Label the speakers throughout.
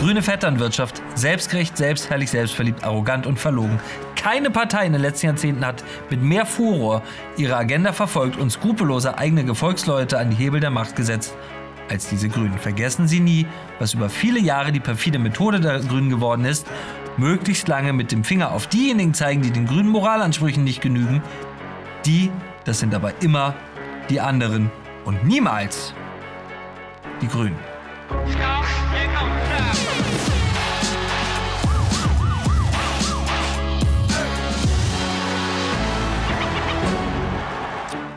Speaker 1: Grüne Vetternwirtschaft, selbstgerecht, selbstherrlich, selbstverliebt, arrogant und verlogen. Keine Partei in den letzten Jahrzehnten hat mit mehr Furor ihre Agenda verfolgt und skrupelloser eigene Gefolgsleute an die Hebel der Macht gesetzt als diese Grünen. Vergessen Sie nie, was über viele Jahre die perfide Methode der Grünen geworden ist. Möglichst lange mit dem Finger auf diejenigen zeigen, die den grünen Moralansprüchen nicht genügen. Die, das sind aber immer die anderen und niemals die Grünen.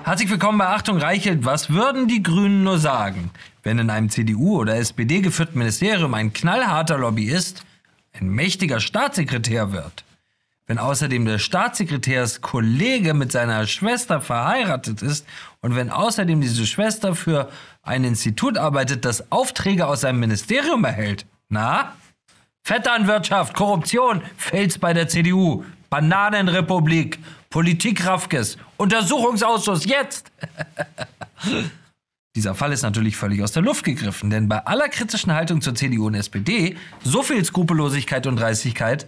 Speaker 1: Herzlich willkommen bei Achtung Reichelt. Was würden die Grünen nur sagen, wenn in einem CDU- oder SPD geführten Ministerium ein knallharter Lobbyist ein mächtiger Staatssekretär wird? Wenn außerdem der Staatssekretärskollege mit seiner Schwester verheiratet ist und wenn außerdem diese Schwester für ein Institut arbeitet, das Aufträge aus seinem Ministerium erhält? Na? Vetternwirtschaft, Korruption, Fels bei der CDU, Bananenrepublik, Politik Raffkes, Untersuchungsausschuss, jetzt! Dieser Fall ist natürlich völlig aus der Luft gegriffen, denn bei aller kritischen Haltung zur CDU und SPD, so viel Skrupellosigkeit und Dreistigkeit,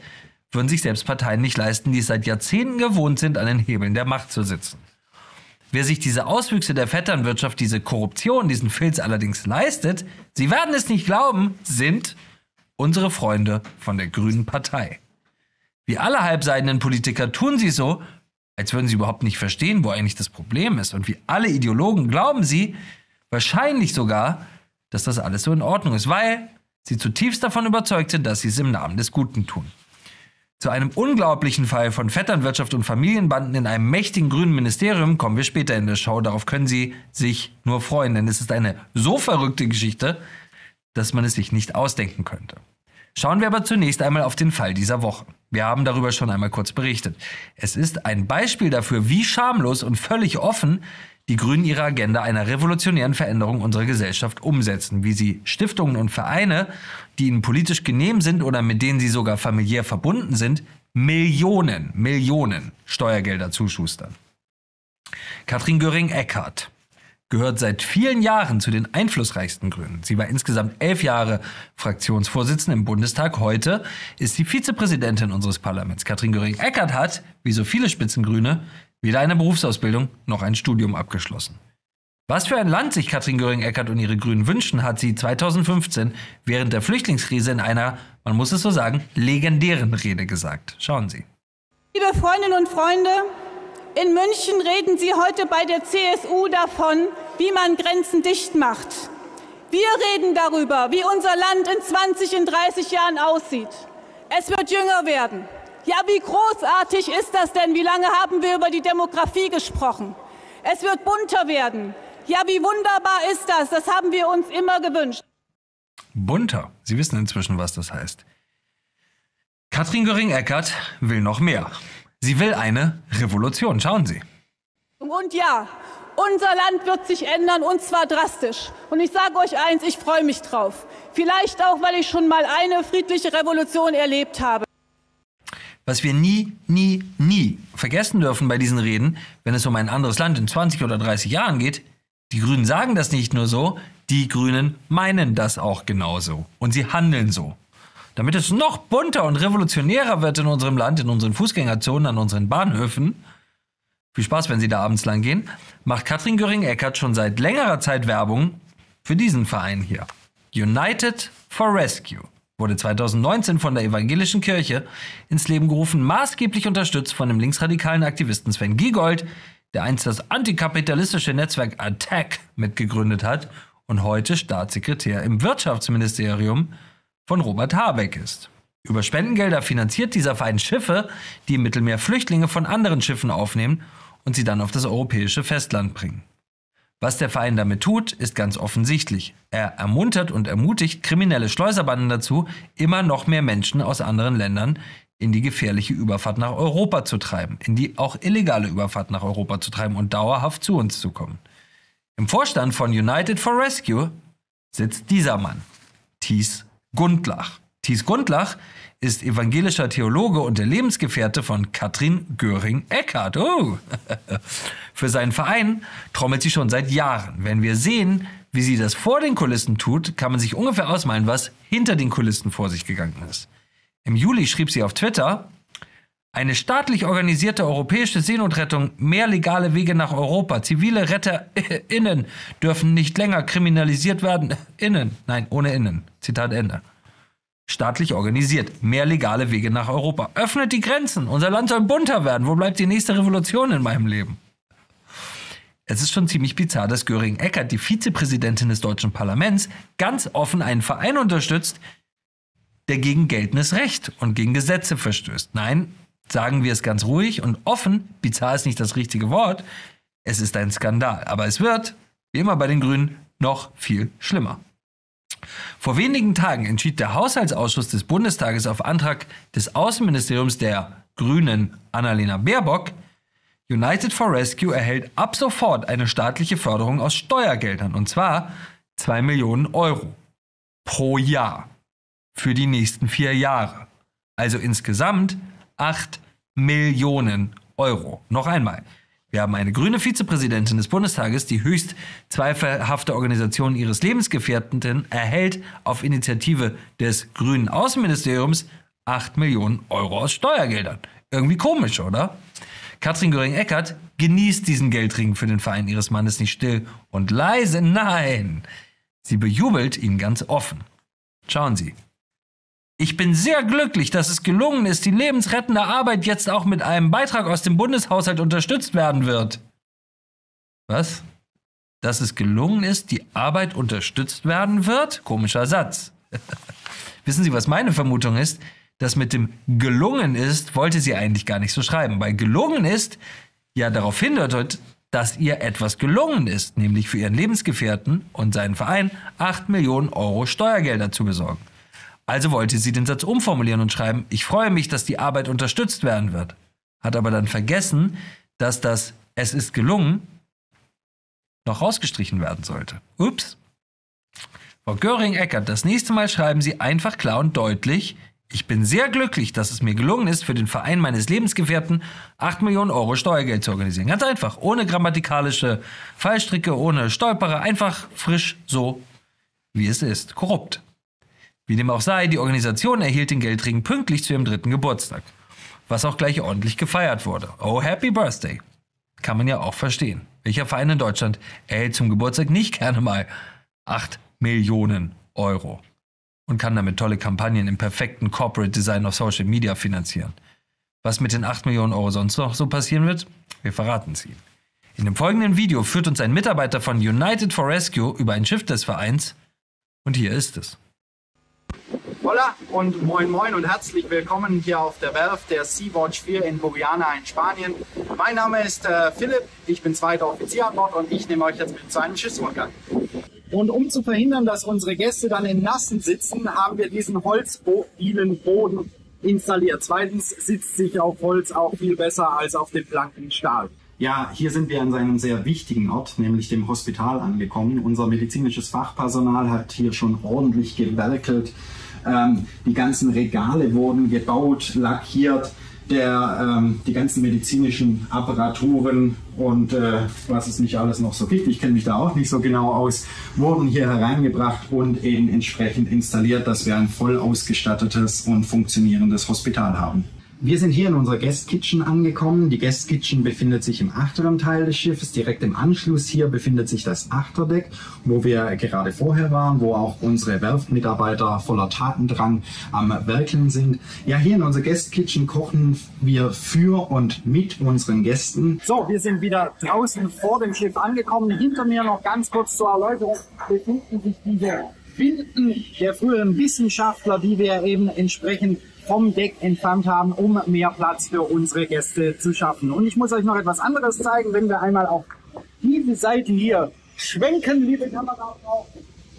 Speaker 1: würden sich selbst Parteien nicht leisten, die es seit Jahrzehnten gewohnt sind, an den Hebeln der Macht zu sitzen. Wer sich diese Auswüchse der Vetternwirtschaft, diese Korruption, diesen Filz allerdings leistet, Sie werden es nicht glauben, sind unsere Freunde von der Grünen Partei. Wie alle halbseidenen Politiker tun sie so, als würden sie überhaupt nicht verstehen, wo eigentlich das Problem ist. Und wie alle Ideologen glauben sie wahrscheinlich sogar, dass das alles so in Ordnung ist, weil sie zutiefst davon überzeugt sind, dass sie es im Namen des Guten tun. Zu einem unglaublichen Fall von Vetternwirtschaft und Familienbanden in einem mächtigen grünen Ministerium kommen wir später in der Show. Darauf können Sie sich nur freuen, denn es ist eine so verrückte Geschichte, dass man es sich nicht ausdenken könnte. Schauen wir aber zunächst einmal auf den Fall dieser Woche. Wir haben darüber schon einmal kurz berichtet. Es ist ein Beispiel dafür, wie schamlos und völlig offen die Grünen ihre Agenda einer revolutionären Veränderung unserer Gesellschaft umsetzen, wie sie Stiftungen und Vereine, die ihnen politisch genehm sind oder mit denen sie sogar familiär verbunden sind, Millionen, Millionen Steuergelder zuschustern. Katrin Göring-Eckardt gehört seit vielen Jahren zu den einflussreichsten Grünen. Sie war insgesamt elf Jahre Fraktionsvorsitzende im Bundestag. Heute ist sie Vizepräsidentin unseres Parlaments. Katrin Göring-Eckardt hat, wie so viele Spitzengrüne, weder eine Berufsausbildung noch ein Studium abgeschlossen. Was für ein Land sich Katrin Göring-Eckardt und ihre Grünen wünschen, hat sie 2015 während der Flüchtlingskrise in einer, man muss es so sagen, legendären Rede gesagt. Schauen Sie.
Speaker 2: Liebe Freundinnen und Freunde, in München reden Sie heute bei der CSU davon, wie man Grenzen dicht macht. Wir reden darüber, wie unser Land in 20, in 30 Jahren aussieht. Es wird jünger werden. Ja, wie großartig ist das denn? Wie lange haben wir über die Demografie gesprochen? Es wird bunter werden. Ja, wie wunderbar ist das? Das haben wir uns immer gewünscht.
Speaker 1: Bunter. Sie wissen inzwischen, was das heißt. Katrin Göring-Eckardt will noch mehr. Sie will eine Revolution. Schauen Sie.
Speaker 2: Und ja, unser Land wird sich ändern und zwar drastisch. Und ich sage euch eins, ich freue mich drauf. Vielleicht auch, weil ich schon mal eine friedliche Revolution erlebt habe.
Speaker 1: Was wir nie, nie, nie vergessen dürfen bei diesen Reden, wenn es um ein anderes Land in 20 oder 30 Jahren geht, die Grünen sagen das nicht nur so, die Grünen meinen das auch genauso. Und sie handeln so. Damit es noch bunter und revolutionärer wird in unserem Land, in unseren Fußgängerzonen, an unseren Bahnhöfen, viel Spaß, wenn Sie da abends lang gehen, macht Katrin Göring-Eckardt schon seit längerer Zeit Werbung für diesen Verein hier. United for Rescue wurde 2019 von der evangelischen Kirche ins Leben gerufen, maßgeblich unterstützt von dem linksradikalen Aktivisten Sven Giegold, der einst das antikapitalistische Netzwerk Attack mitgegründet hat und heute Staatssekretär im Wirtschaftsministerium von Robert Habeck ist. Über Spendengelder finanziert dieser Verein Schiffe, die im Mittelmeer Flüchtlinge von anderen Schiffen aufnehmen und sie dann auf das europäische Festland bringen. Was der Verein damit tut, ist ganz offensichtlich. Er ermuntert und ermutigt kriminelle Schleuserbanden dazu, immer noch mehr Menschen aus anderen Ländern in die gefährliche Überfahrt nach Europa zu treiben, in die auch illegale Überfahrt nach Europa zu treiben und dauerhaft zu uns zu kommen. Im Vorstand von United for Rescue sitzt dieser Mann, Thies Gundlach. Thies Gundlach ist evangelischer Theologe und der Lebensgefährte von Katrin Göring-Eckardt. Oh. Für seinen Verein trommelt sie schon seit Jahren. Wenn wir sehen, wie sie das vor den Kulissen tut, kann man sich ungefähr ausmalen, was hinter den Kulissen vor sich gegangen ist. Im Juli schrieb sie auf Twitter, eine staatlich organisierte europäische Seenotrettung, mehr legale Wege nach Europa, zivile RetterInnen dürfen nicht länger kriminalisiert werden. Innen, nein, ohne Innen. Zitat Ende. Staatlich organisiert, mehr legale Wege nach Europa. Öffnet die Grenzen, unser Land soll bunter werden. Wo bleibt die nächste Revolution in meinem Leben? Es ist schon ziemlich bizarr, dass Göring Eckert, die Vizepräsidentin des deutschen Parlaments, ganz offen einen Verein unterstützt, der gegen geltendes Recht und gegen Gesetze verstößt. Nein, sagen wir es ganz ruhig und offen, bizarr ist nicht das richtige Wort, es ist ein Skandal. Aber es wird, wie immer bei den Grünen, noch viel schlimmer. Vor wenigen Tagen entschied der Haushaltsausschuss des Bundestages auf Antrag des Außenministeriums der Grünen Annalena Baerbock, United for Rescue erhält ab sofort eine staatliche Förderung aus Steuergeldern, und zwar 2 Millionen Euro pro Jahr für die nächsten vier Jahre. Also insgesamt 8 Millionen Euro. Noch einmal. Wir haben eine grüne Vizepräsidentin des Bundestages, die höchst zweifelhafte Organisation ihres Lebensgefährten erhält auf Initiative des grünen Außenministeriums 8 Millionen Euro aus Steuergeldern. Irgendwie komisch, oder? Katrin Göring-Eckert genießt diesen Geldring für den Verein ihres Mannes nicht still und leise. Nein! Sie bejubelt ihn ganz offen. Schauen Sie, ich bin sehr glücklich, dass es gelungen ist, die lebensrettende Arbeit jetzt auch mit einem Beitrag aus dem Bundeshaushalt unterstützt werden wird. Was? Dass es gelungen ist, die Arbeit unterstützt werden wird? Komischer Satz. Wissen Sie, was meine Vermutung ist? Das mit dem gelungen ist, wollte sie eigentlich gar nicht so schreiben, weil gelungen ist ja darauf hindeutet, dass ihr etwas gelungen ist, nämlich für ihren Lebensgefährten und seinen Verein 8 Millionen Euro Steuergelder zu besorgen. Also wollte sie den Satz umformulieren und schreiben, ich freue mich, dass die Arbeit unterstützt werden wird. Hat aber dann vergessen, dass das Es ist gelungen noch rausgestrichen werden sollte. Ups. Frau Göring-Eckert, das nächste Mal schreiben Sie einfach klar und deutlich, ich bin sehr glücklich, dass es mir gelungen ist, für den Verein meines Lebensgefährten 8 Millionen Euro Steuergeld zu organisieren. Ganz einfach, ohne grammatikalische Fallstricke, ohne Stolperer, einfach frisch so, wie es ist. Korrupt. Wie dem auch sei, die Organisation erhielt den Geldring pünktlich zu ihrem dritten Geburtstag, was auch gleich ordentlich gefeiert wurde. Oh, Happy Birthday! Kann man ja auch verstehen. Welcher Verein in Deutschland erhält zum Geburtstag nicht gerne mal 8 Millionen Euro und kann damit tolle Kampagnen im perfekten Corporate Design auf Social Media finanzieren? Was mit den 8 Millionen Euro sonst noch so passieren wird? Wir verraten es Ihnen. In dem folgenden Video führt uns ein Mitarbeiter von United for Rescue über ein Schiff des Vereins und hier ist es.
Speaker 3: Hola und moin moin und herzlich willkommen hier auf der Werft der Sea-Watch 4 in Buriana in Spanien. Mein Name ist äh, Philipp, ich bin zweiter Offizier an Bord und ich nehme euch jetzt mit zu einem Schiffsrundgang. Und um zu verhindern, dass unsere Gäste dann im Nassen sitzen, haben wir diesen holzmobilen Boden installiert. Zweitens sitzt sich auf Holz auch viel besser als auf dem blanken Stahl. Ja, hier sind wir an einem sehr wichtigen Ort, nämlich dem Hospital angekommen. Unser medizinisches Fachpersonal hat hier schon ordentlich gewerkelt. Ähm, die ganzen Regale wurden gebaut, lackiert, der, ähm, die ganzen medizinischen Apparaturen und äh, was es nicht alles noch so gibt, ich kenne mich da auch nicht so genau aus, wurden hier hereingebracht und eben entsprechend installiert, dass wir ein voll ausgestattetes und funktionierendes Hospital haben. Wir sind hier in unserer Guest Kitchen angekommen. Die Guest Kitchen befindet sich im achteren Teil des Schiffes. Direkt im Anschluss hier befindet sich das Achterdeck, wo wir gerade vorher waren, wo auch unsere Werftmitarbeiter voller Tatendrang am Werkeln sind. Ja, hier in unserer Guest Kitchen kochen wir für und mit unseren Gästen. So, wir sind wieder draußen vor dem Schiff angekommen. Hinter mir noch ganz kurz zur Erläuterung befinden sich diese Binden der früheren Wissenschaftler, die wir eben entsprechend vom Deck entfernt haben, um mehr Platz für unsere Gäste zu schaffen. Und ich muss euch noch etwas anderes zeigen, wenn wir einmal auf diese Seite hier schwenken, liebe Kamerafrau.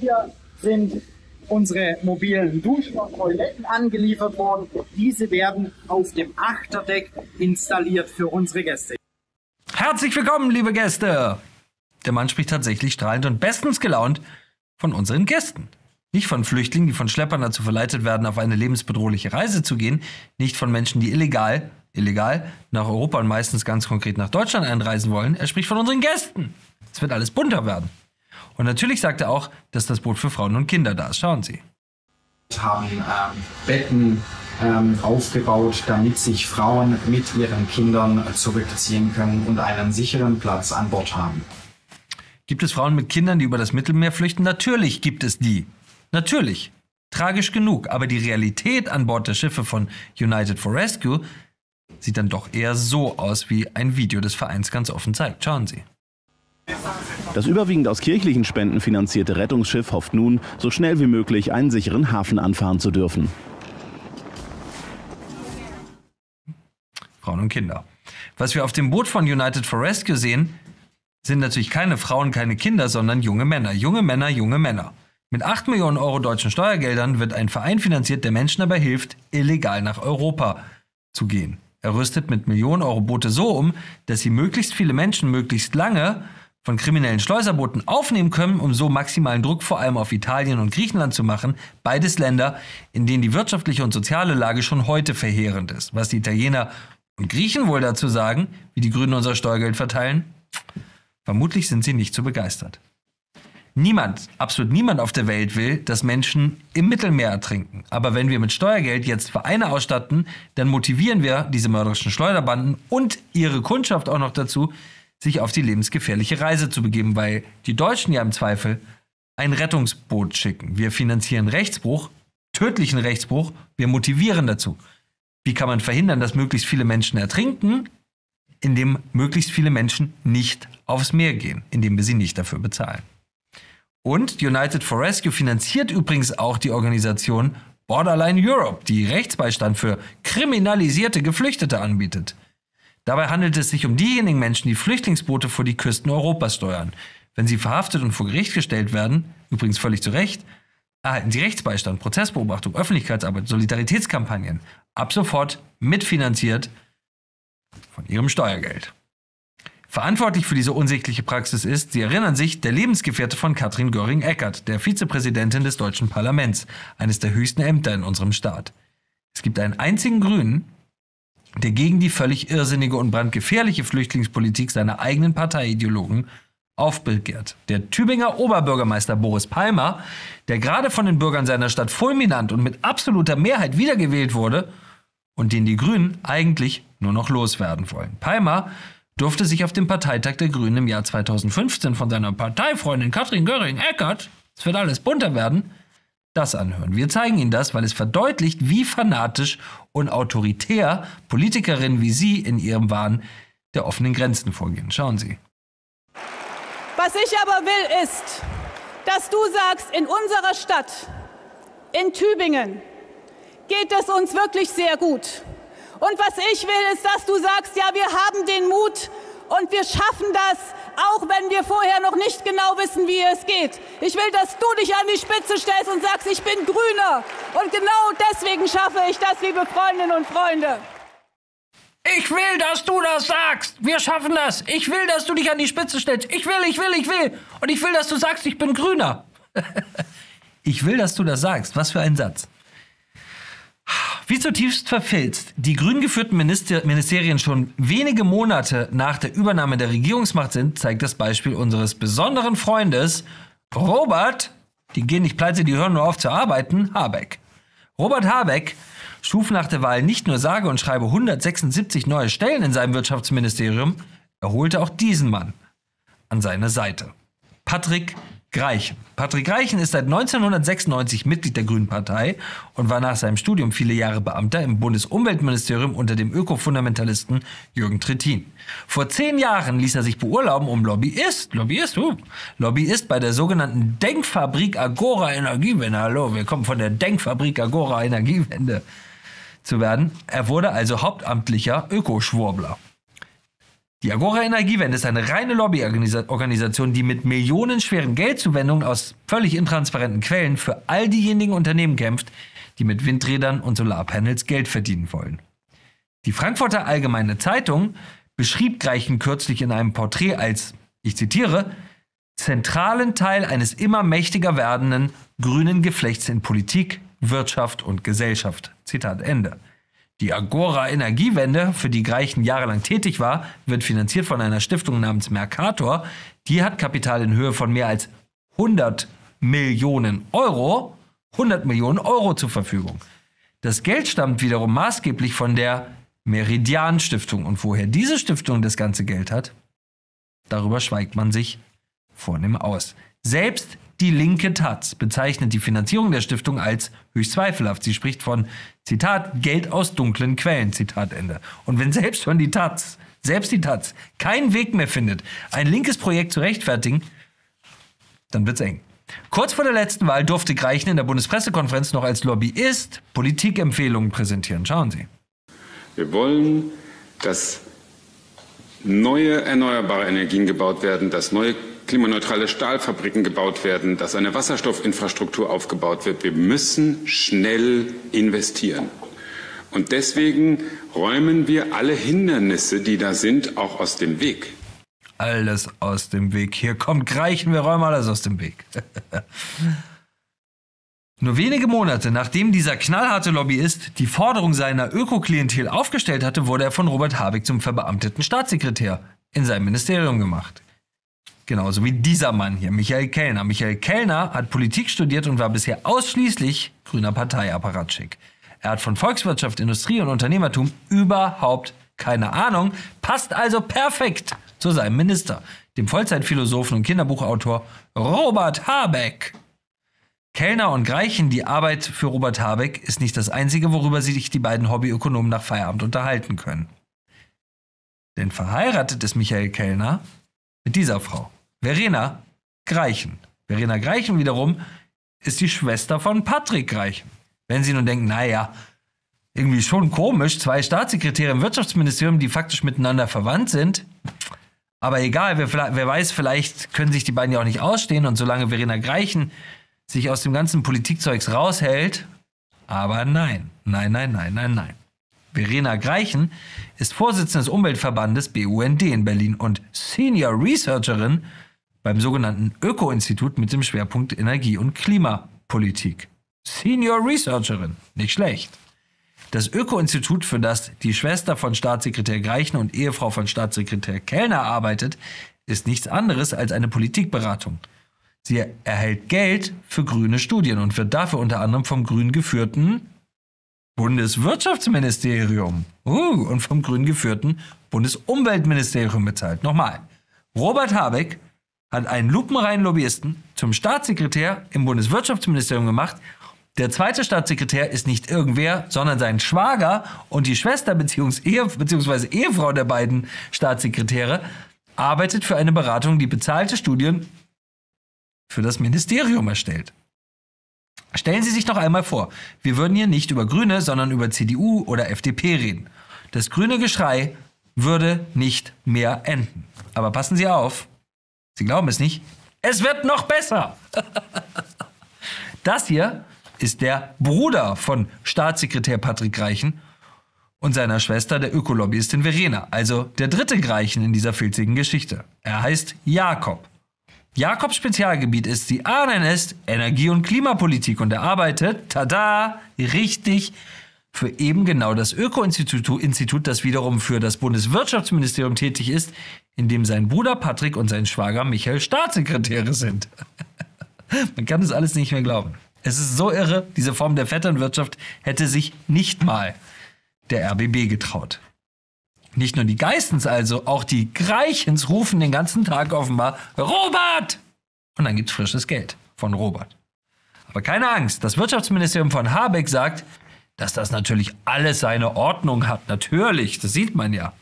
Speaker 3: Hier sind unsere mobilen Duschen und Toiletten angeliefert worden. Diese werden auf dem Achterdeck installiert für unsere Gäste.
Speaker 1: Herzlich willkommen, liebe Gäste! Der Mann spricht tatsächlich strahlend und bestens gelaunt von unseren Gästen. Nicht von Flüchtlingen, die von Schleppern dazu verleitet werden, auf eine lebensbedrohliche Reise zu gehen. Nicht von Menschen, die illegal, illegal nach Europa und meistens ganz konkret nach Deutschland einreisen wollen. Er spricht von unseren Gästen. Es wird alles bunter werden. Und natürlich sagt er auch, dass das Boot für Frauen und Kinder da ist. Schauen Sie.
Speaker 3: haben ähm, Betten ähm, aufgebaut, damit sich Frauen mit ihren Kindern zurückziehen können und einen sicheren Platz an Bord haben.
Speaker 1: Gibt es Frauen mit Kindern, die über das Mittelmeer flüchten? Natürlich gibt es die. Natürlich. Tragisch genug. Aber die Realität an Bord der Schiffe von United for Rescue sieht dann doch eher so aus, wie ein Video des Vereins ganz offen zeigt. Schauen Sie.
Speaker 4: Das überwiegend aus kirchlichen Spenden finanzierte Rettungsschiff hofft nun, so schnell wie möglich einen sicheren Hafen anfahren zu dürfen.
Speaker 1: Frauen und Kinder. Was wir auf dem Boot von United for Rescue sehen, sind natürlich keine Frauen, keine Kinder, sondern junge Männer. Junge Männer, junge Männer. Mit 8 Millionen Euro deutschen Steuergeldern wird ein Verein finanziert, der Menschen dabei hilft, illegal nach Europa zu gehen. Er rüstet mit Millionen Euro Boote so um, dass sie möglichst viele Menschen möglichst lange von kriminellen Schleuserbooten aufnehmen können, um so maximalen Druck vor allem auf Italien und Griechenland zu machen. Beides Länder, in denen die wirtschaftliche und soziale Lage schon heute verheerend ist. Was die Italiener und Griechen wohl dazu sagen, wie die Grünen unser Steuergeld verteilen? Vermutlich sind sie nicht so begeistert. Niemand, absolut niemand auf der Welt will, dass Menschen im Mittelmeer ertrinken. Aber wenn wir mit Steuergeld jetzt Vereine ausstatten, dann motivieren wir diese mörderischen Schleuderbanden und ihre Kundschaft auch noch dazu, sich auf die lebensgefährliche Reise zu begeben, weil die Deutschen ja im Zweifel ein Rettungsboot schicken. Wir finanzieren Rechtsbruch, tödlichen Rechtsbruch, wir motivieren dazu. Wie kann man verhindern, dass möglichst viele Menschen ertrinken? Indem möglichst viele Menschen nicht aufs Meer gehen, indem wir sie nicht dafür bezahlen. Und United for Rescue finanziert übrigens auch die Organisation Borderline Europe, die Rechtsbeistand für kriminalisierte Geflüchtete anbietet. Dabei handelt es sich um diejenigen Menschen, die Flüchtlingsboote vor die Küsten Europas steuern. Wenn sie verhaftet und vor Gericht gestellt werden, übrigens völlig zu Recht, erhalten sie Rechtsbeistand, Prozessbeobachtung, Öffentlichkeitsarbeit, Solidaritätskampagnen. Ab sofort mitfinanziert von ihrem Steuergeld. Verantwortlich für diese unsichtliche Praxis ist, Sie erinnern sich, der Lebensgefährte von Katrin Göring-Eckardt, der Vizepräsidentin des deutschen Parlaments, eines der höchsten Ämter in unserem Staat. Es gibt einen einzigen Grünen, der gegen die völlig irrsinnige und brandgefährliche Flüchtlingspolitik seiner eigenen Parteiideologen aufbegehrt. Der Tübinger Oberbürgermeister Boris Palmer, der gerade von den Bürgern seiner Stadt fulminant und mit absoluter Mehrheit wiedergewählt wurde und den die Grünen eigentlich nur noch loswerden wollen. Palmer durfte sich auf dem Parteitag der Grünen im Jahr 2015 von seiner Parteifreundin Katrin Göring-Eckert, es wird alles bunter werden, das anhören. Wir zeigen Ihnen das, weil es verdeutlicht, wie fanatisch und autoritär Politikerinnen wie Sie in ihrem Wahn der offenen Grenzen vorgehen. Schauen Sie.
Speaker 2: Was ich aber will, ist, dass du sagst, in unserer Stadt, in Tübingen, geht es uns wirklich sehr gut. Und was ich will, ist, dass du sagst, ja, wir haben den Mut und wir schaffen das, auch wenn wir vorher noch nicht genau wissen, wie es geht. Ich will, dass du dich an die Spitze stellst und sagst, ich bin Grüner. Und genau deswegen schaffe ich das, liebe Freundinnen und Freunde.
Speaker 1: Ich will, dass du das sagst. Wir schaffen das. Ich will, dass du dich an die Spitze stellst. Ich will, ich will, ich will. Und ich will, dass du sagst, ich bin Grüner. ich will, dass du das sagst. Was für ein Satz. Wie zutiefst verfilzt die grün geführten Minister Ministerien schon wenige Monate nach der Übernahme der Regierungsmacht sind, zeigt das Beispiel unseres besonderen Freundes Robert, die gehen nicht pleite, die hören nur auf zu arbeiten, Habeck. Robert Habeck schuf nach der Wahl nicht nur sage und schreibe 176 neue Stellen in seinem Wirtschaftsministerium, er holte auch diesen Mann an seine Seite. Patrick Greichen. Patrick Greichen ist seit 1996 Mitglied der Grünen Partei und war nach seinem Studium viele Jahre Beamter im Bundesumweltministerium unter dem Ökofundamentalisten Jürgen Trittin. Vor zehn Jahren ließ er sich beurlauben, um Lobbyist, Lobbyist, uh, Lobbyist bei der sogenannten Denkfabrik Agora Energiewende, hallo, wir kommen von der Denkfabrik Agora Energiewende, zu werden. Er wurde also hauptamtlicher Ökoschwurbler. Die Agora Energiewende ist eine reine Lobbyorganisation, die mit millionenschweren Geldzuwendungen aus völlig intransparenten Quellen für all diejenigen Unternehmen kämpft, die mit Windrädern und Solarpanels Geld verdienen wollen. Die Frankfurter Allgemeine Zeitung beschrieb Greichen kürzlich in einem Porträt als, ich zitiere, zentralen Teil eines immer mächtiger werdenden grünen Geflechts in Politik, Wirtschaft und Gesellschaft. Zitat Ende. Die Agora Energiewende, für die Greichen jahrelang tätig war, wird finanziert von einer Stiftung namens Mercator. Die hat Kapital in Höhe von mehr als 100 Millionen Euro, 100 Millionen Euro zur Verfügung. Das Geld stammt wiederum maßgeblich von der Meridian Stiftung. Und woher diese Stiftung das ganze Geld hat, darüber schweigt man sich vornehm aus. Selbst die linke Taz bezeichnet die Finanzierung der Stiftung als höchst zweifelhaft. Sie spricht von, Zitat, Geld aus dunklen Quellen, Zitat Ende. Und wenn selbst schon die Taz, selbst die Taz, keinen Weg mehr findet, ein linkes Projekt zu rechtfertigen, dann wird's eng. Kurz vor der letzten Wahl durfte Greichen in der Bundespressekonferenz noch als Lobbyist Politikempfehlungen präsentieren. Schauen Sie.
Speaker 5: Wir wollen, dass neue erneuerbare Energien gebaut werden, dass neue klimaneutrale Stahlfabriken gebaut werden, dass eine Wasserstoffinfrastruktur aufgebaut wird. Wir müssen schnell investieren. Und deswegen räumen wir alle Hindernisse, die da sind, auch aus dem Weg.
Speaker 1: Alles aus dem Weg. Hier kommt Greichen, wir räumen alles aus dem Weg. Nur wenige Monate nachdem dieser knallharte Lobbyist die Forderung seiner Öko-Klientel aufgestellt hatte, wurde er von Robert Habeck zum verbeamteten Staatssekretär in seinem Ministerium gemacht. Genauso wie dieser Mann hier, Michael Kellner. Michael Kellner hat Politik studiert und war bisher ausschließlich grüner Parteiapparatschick. Er hat von Volkswirtschaft, Industrie und Unternehmertum überhaupt keine Ahnung, passt also perfekt zu seinem Minister, dem Vollzeitphilosophen und Kinderbuchautor Robert Habeck. Kellner und Greichen, die Arbeit für Robert Habeck ist nicht das Einzige, worüber sich die beiden Hobbyökonomen nach Feierabend unterhalten können. Denn verheiratet ist Michael Kellner mit dieser Frau, Verena Greichen. Verena Greichen wiederum ist die Schwester von Patrick Greichen. Wenn Sie nun denken, naja, irgendwie schon komisch, zwei Staatssekretäre im Wirtschaftsministerium, die faktisch miteinander verwandt sind. Aber egal, wer, wer weiß, vielleicht können sich die beiden ja auch nicht ausstehen und solange Verena Greichen sich aus dem ganzen Politikzeugs raushält. Aber nein, nein, nein, nein, nein, nein. Verena Greichen ist Vorsitzende des Umweltverbandes BUND in Berlin und Senior Researcherin beim sogenannten Öko-Institut mit dem Schwerpunkt Energie- und Klimapolitik. Senior Researcherin, nicht schlecht. Das Öko-Institut, für das die Schwester von Staatssekretär Greichen und Ehefrau von Staatssekretär Kellner arbeitet, ist nichts anderes als eine Politikberatung. Sie erhält Geld für grüne Studien und wird dafür unter anderem vom grün geführten Bundeswirtschaftsministerium uh, und vom grün geführten Bundesumweltministerium bezahlt. Nochmal. Robert Habeck hat einen lupenreinen Lobbyisten zum Staatssekretär im Bundeswirtschaftsministerium gemacht. Der zweite Staatssekretär ist nicht irgendwer, sondern sein Schwager und die Schwester bzw. Ehefrau der beiden Staatssekretäre arbeitet für eine Beratung, die bezahlte Studien für das Ministerium erstellt. Stellen Sie sich doch einmal vor, wir würden hier nicht über Grüne, sondern über CDU oder FDP reden. Das grüne Geschrei würde nicht mehr enden. Aber passen Sie auf, Sie glauben es nicht, es wird noch besser. das hier ist der Bruder von Staatssekretär Patrick Greichen und seiner Schwester, der Ökolobbyistin Verena, also der dritte Greichen in dieser filzigen Geschichte. Er heißt Jakob. Jakobs Spezialgebiet ist, Sie ahnen es, Energie- und Klimapolitik und er arbeitet, tada, richtig, für eben genau das Öko-Institut, Institut, das wiederum für das Bundeswirtschaftsministerium tätig ist, in dem sein Bruder Patrick und sein Schwager Michael Staatssekretäre sind. Man kann das alles nicht mehr glauben. Es ist so irre, diese Form der Vetternwirtschaft hätte sich nicht mal der RBB getraut. Nicht nur die Geistens also, auch die Greichens rufen den ganzen Tag offenbar Robert! Und dann gibt's frisches Geld von Robert. Aber keine Angst, das Wirtschaftsministerium von Habeck sagt, dass das natürlich alles seine Ordnung hat. Natürlich, das sieht man ja.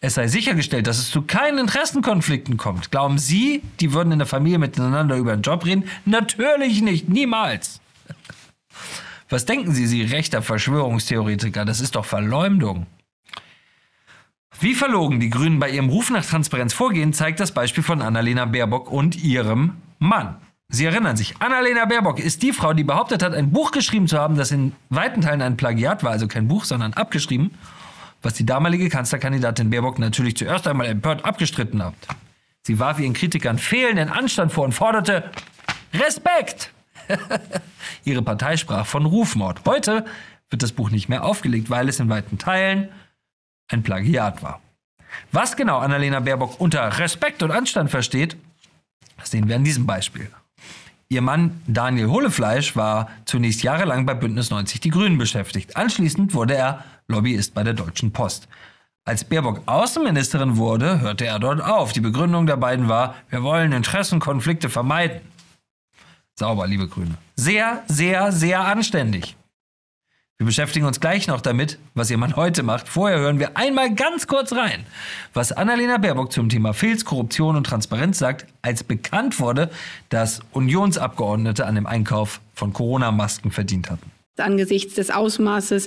Speaker 1: Es sei sichergestellt, dass es zu keinen Interessenkonflikten kommt. Glauben Sie, die würden in der Familie miteinander über einen Job reden? Natürlich nicht, niemals. Was denken Sie, Sie rechter Verschwörungstheoretiker? Das ist doch Verleumdung. Wie verlogen die Grünen bei ihrem Ruf nach Transparenz vorgehen, zeigt das Beispiel von Annalena Baerbock und ihrem Mann. Sie erinnern sich, Annalena Baerbock ist die Frau, die behauptet hat, ein Buch geschrieben zu haben, das in weiten Teilen ein Plagiat war, also kein Buch, sondern abgeschrieben, was die damalige Kanzlerkandidatin Baerbock natürlich zuerst einmal empört abgestritten hat. Sie warf ihren Kritikern fehlenden Anstand vor und forderte Respekt. Ihre Partei sprach von Rufmord. Heute wird das Buch nicht mehr aufgelegt, weil es in weiten Teilen ein Plagiat war. Was genau Annalena Baerbock unter Respekt und Anstand versteht, sehen wir an diesem Beispiel. Ihr Mann Daniel Hohlefleisch war zunächst jahrelang bei Bündnis 90 Die Grünen beschäftigt. Anschließend wurde er Lobbyist bei der Deutschen Post. Als Baerbock Außenministerin wurde, hörte er dort auf. Die Begründung der beiden war, wir wollen Interessenkonflikte vermeiden. Sauber, liebe Grüne. Sehr, sehr, sehr anständig. Wir beschäftigen uns gleich noch damit, was ihr Mann heute macht. Vorher hören wir einmal ganz kurz rein, was Annalena Baerbock zum Thema Filz, Korruption und Transparenz sagt, als bekannt wurde, dass Unionsabgeordnete an dem Einkauf von Corona-Masken verdient hatten.
Speaker 6: Angesichts des Ausmaßes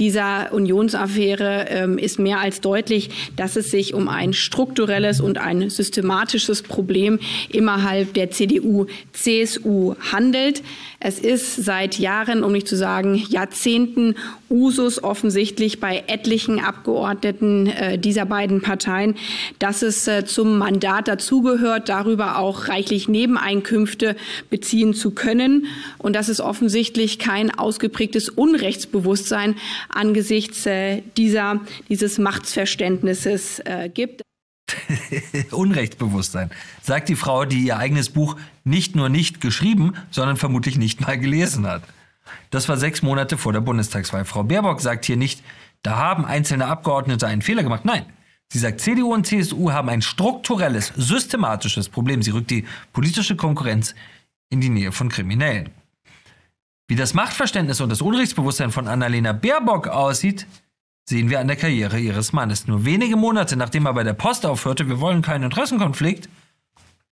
Speaker 6: dieser Unionsaffäre ähm, ist mehr als deutlich, dass es sich um ein strukturelles und ein systematisches Problem innerhalb der CDU-CSU handelt. Es ist seit Jahren, um nicht zu sagen Jahrzehnten, Usus offensichtlich bei etlichen Abgeordneten äh, dieser beiden Parteien, dass es äh, zum Mandat dazugehört, darüber auch reichlich Nebeneinkünfte beziehen zu können und dass es offensichtlich kein ausgeprägtes Unrechtsbewusstsein angesichts äh, dieser, dieses Machtsverständnisses äh, gibt.
Speaker 1: Unrechtsbewusstsein, sagt die Frau, die ihr eigenes Buch nicht nur nicht geschrieben, sondern vermutlich nicht mal gelesen hat. Das war sechs Monate vor der Bundestagswahl. Frau Baerbock sagt hier nicht, da haben einzelne Abgeordnete einen Fehler gemacht. Nein, sie sagt, CDU und CSU haben ein strukturelles, systematisches Problem. Sie rückt die politische Konkurrenz in die Nähe von Kriminellen. Wie das Machtverständnis und das Unrechtsbewusstsein von Annalena Baerbock aussieht, sehen wir an der Karriere ihres Mannes. Nur wenige Monate nachdem er bei der Post aufhörte, wir wollen keinen Interessenkonflikt,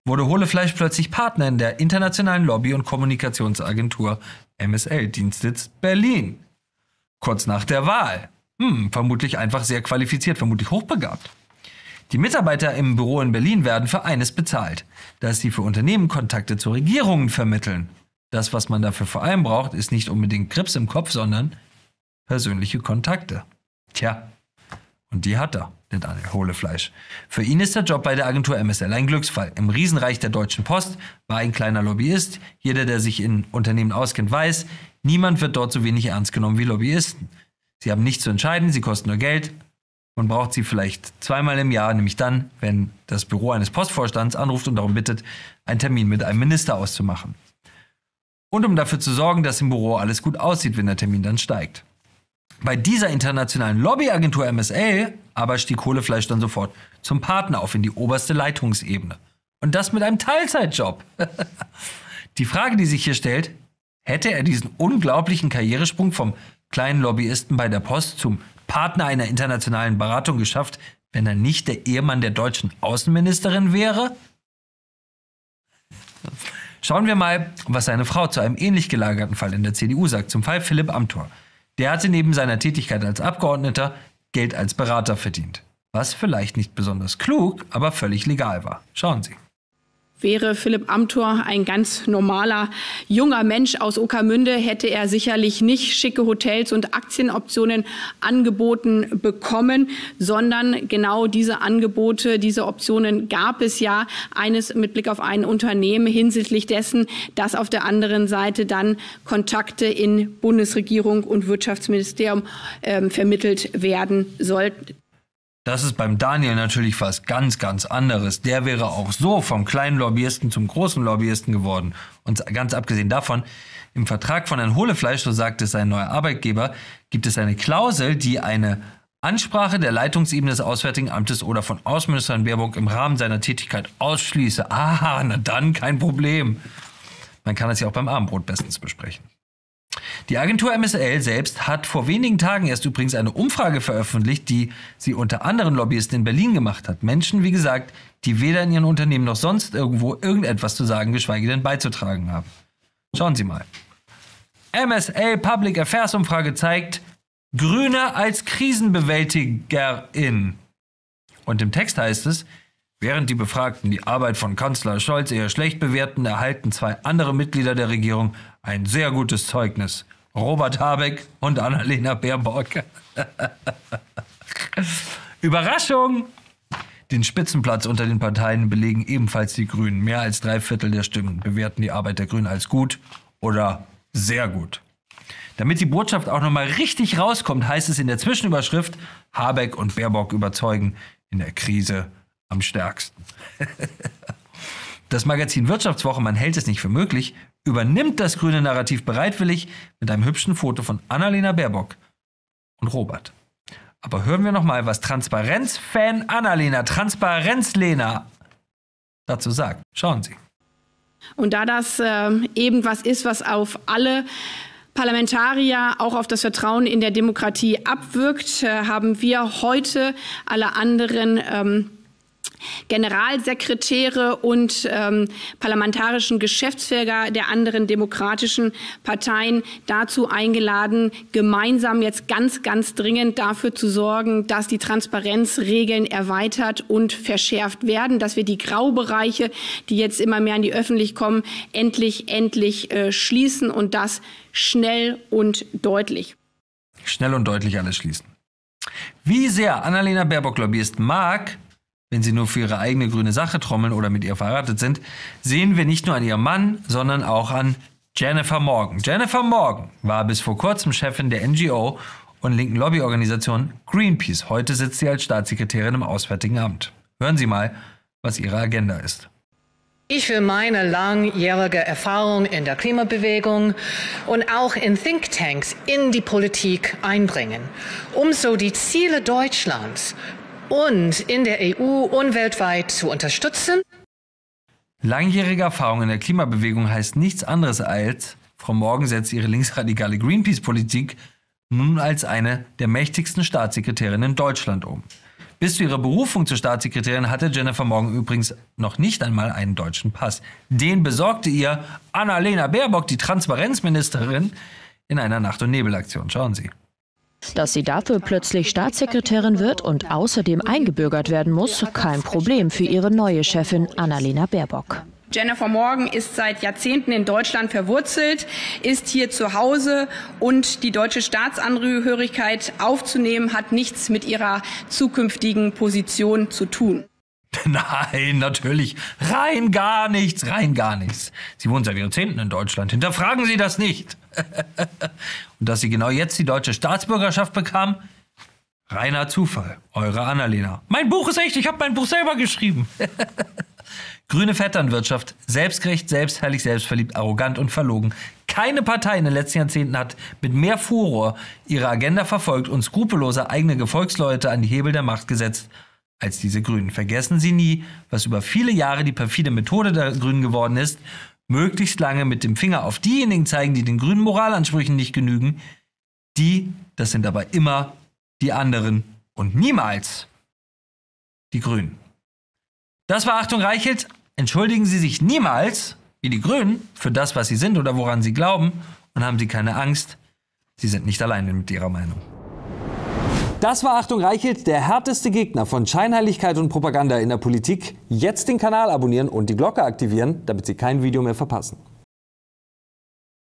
Speaker 1: wurde Hohlefleisch plötzlich Partner in der internationalen Lobby- und Kommunikationsagentur MSL, Dienstsitz Berlin. Kurz nach der Wahl. Hm, vermutlich einfach sehr qualifiziert, vermutlich hochbegabt. Die Mitarbeiter im Büro in Berlin werden für eines bezahlt, dass sie für Unternehmen Kontakte zu Regierungen vermitteln. Das, was man dafür vor allem braucht, ist nicht unbedingt Grips im Kopf, sondern persönliche Kontakte. Tja, und die hat er, der Daniel Hohlefleisch. Für ihn ist der Job bei der Agentur MSL ein Glücksfall. Im Riesenreich der Deutschen Post war ein kleiner Lobbyist. Jeder, der sich in Unternehmen auskennt, weiß, niemand wird dort so wenig ernst genommen wie Lobbyisten. Sie haben nichts zu entscheiden, sie kosten nur Geld. Man braucht sie vielleicht zweimal im Jahr, nämlich dann, wenn das Büro eines Postvorstands anruft und darum bittet, einen Termin mit einem Minister auszumachen. Und um dafür zu sorgen, dass im Büro alles gut aussieht, wenn der Termin dann steigt. Bei dieser internationalen Lobbyagentur MSL aber stieg Kohlefleisch dann sofort zum Partner auf in die oberste Leitungsebene. Und das mit einem Teilzeitjob. die Frage, die sich hier stellt, hätte er diesen unglaublichen Karrieresprung vom kleinen Lobbyisten bei der Post zum Partner einer internationalen Beratung geschafft, wenn er nicht der Ehemann der deutschen Außenministerin wäre? Schauen wir mal, was seine Frau zu einem ähnlich gelagerten Fall in der CDU sagt, zum Fall Philipp Amthor. Der hatte neben seiner Tätigkeit als Abgeordneter Geld als Berater verdient. Was vielleicht nicht besonders klug, aber völlig legal war. Schauen Sie.
Speaker 6: Wäre Philipp Amthor ein ganz normaler junger Mensch aus Okermünde, hätte er sicherlich nicht schicke Hotels und Aktienoptionen angeboten bekommen, sondern genau diese Angebote, diese Optionen gab es ja eines mit Blick auf ein Unternehmen hinsichtlich dessen, dass auf der anderen Seite dann Kontakte in Bundesregierung und Wirtschaftsministerium äh, vermittelt werden sollten.
Speaker 1: Das ist beim Daniel natürlich was ganz, ganz anderes. Der wäre auch so vom kleinen Lobbyisten zum großen Lobbyisten geworden. Und ganz abgesehen davon, im Vertrag von Herrn Hohlefleisch, so sagt es sein neuer Arbeitgeber, gibt es eine Klausel, die eine Ansprache der Leitungsebene des Auswärtigen Amtes oder von Außenministerin Baerbock im Rahmen seiner Tätigkeit ausschließe. Ah, na dann kein Problem. Man kann das ja auch beim Abendbrot bestens besprechen. Die Agentur MSL selbst hat vor wenigen Tagen erst übrigens eine Umfrage veröffentlicht, die sie unter anderen Lobbyisten in Berlin gemacht hat. Menschen, wie gesagt, die weder in ihren Unternehmen noch sonst irgendwo irgendetwas zu sagen, geschweige denn beizutragen haben. Schauen Sie mal. MSL Public Affairs Umfrage zeigt, Grüne als Krisenbewältigerin. Und im Text heißt es, Während die Befragten die Arbeit von Kanzler Scholz eher schlecht bewerten, erhalten zwei andere Mitglieder der Regierung ein sehr gutes Zeugnis. Robert Habeck und Annalena Baerbock. Überraschung! Den Spitzenplatz unter den Parteien belegen ebenfalls die Grünen. Mehr als drei Viertel der Stimmen bewerten die Arbeit der Grünen als gut oder sehr gut. Damit die Botschaft auch nochmal richtig rauskommt, heißt es in der Zwischenüberschrift, Habeck und Baerbock überzeugen in der Krise am stärksten. Das Magazin Wirtschaftswoche, man hält es nicht für möglich, übernimmt das grüne Narrativ bereitwillig mit einem hübschen Foto von Annalena Baerbock und Robert. Aber hören wir noch mal, was Transparenz-Fan Annalena, Transparenz-Lena dazu sagt. Schauen Sie.
Speaker 6: Und da das äh, eben was ist, was auf alle Parlamentarier auch auf das Vertrauen in der Demokratie abwirkt, äh, haben wir heute alle anderen ähm, Generalsekretäre und ähm, parlamentarischen Geschäftsführer der anderen demokratischen Parteien dazu eingeladen, gemeinsam jetzt ganz, ganz dringend dafür zu sorgen, dass die Transparenzregeln erweitert und verschärft werden, dass wir die Graubereiche, die jetzt immer mehr an die Öffentlichkeit kommen, endlich, endlich äh, schließen und das schnell und deutlich.
Speaker 1: Schnell und deutlich alles schließen. Wie sehr Annalena Baerbock Lobbyist mag, wenn sie nur für ihre eigene grüne Sache trommeln oder mit ihr verheiratet sind, sehen wir nicht nur an ihrem Mann, sondern auch an Jennifer Morgan. Jennifer Morgan war bis vor kurzem Chefin der NGO und linken Lobbyorganisation Greenpeace. Heute sitzt sie als Staatssekretärin im Auswärtigen Amt. Hören Sie mal, was ihre Agenda ist.
Speaker 7: Ich will meine langjährige Erfahrung in der Klimabewegung und auch in Thinktanks in die Politik einbringen, um so die Ziele Deutschlands und in der EU und weltweit zu unterstützen.
Speaker 1: Langjährige Erfahrung in der Klimabewegung heißt nichts anderes als, Frau Morgan setzt ihre linksradikale Greenpeace-Politik nun als eine der mächtigsten Staatssekretärinnen in Deutschland um. Bis zu ihrer Berufung zur Staatssekretärin hatte Jennifer Morgan übrigens noch nicht einmal einen deutschen Pass. Den besorgte ihr Annalena Baerbock, die Transparenzministerin, in einer Nacht- und Nebelaktion. Schauen Sie.
Speaker 8: Dass sie dafür plötzlich Staatssekretärin wird und außerdem eingebürgert werden muss, kein Problem für ihre neue Chefin Annalena Baerbock.
Speaker 6: Jennifer Morgan ist seit Jahrzehnten in Deutschland verwurzelt, ist hier zu Hause und die deutsche Staatsangehörigkeit aufzunehmen hat nichts mit ihrer zukünftigen Position zu tun.
Speaker 1: Nein, natürlich. Rein gar nichts, rein gar nichts. Sie wohnen seit Jahrzehnten in Deutschland. Hinterfragen Sie das nicht. Und dass Sie genau jetzt die deutsche Staatsbürgerschaft bekam? Reiner Zufall. Eure Annalena. Mein Buch ist echt, ich habe mein Buch selber geschrieben. Grüne Vetternwirtschaft, selbstgerecht, selbstherrlich, selbstverliebt, arrogant und verlogen. Keine Partei in den letzten Jahrzehnten hat mit mehr Furor ihre Agenda verfolgt und skrupelloser eigene Gefolgsleute an die Hebel der Macht gesetzt als diese Grünen. Vergessen Sie nie, was über viele Jahre die perfide Methode der Grünen geworden ist, möglichst lange mit dem Finger auf diejenigen zeigen, die den grünen Moralansprüchen nicht genügen. Die, das sind aber immer die anderen und niemals die Grünen. Das war Achtung Reichelt. Entschuldigen Sie sich niemals, wie die Grünen, für das, was Sie sind oder woran Sie glauben und haben Sie keine Angst. Sie sind nicht alleine mit Ihrer Meinung. Das war Achtung Reichelt, der härteste Gegner von Scheinheiligkeit und Propaganda in der Politik. Jetzt den Kanal abonnieren und die Glocke aktivieren, damit Sie kein Video mehr verpassen.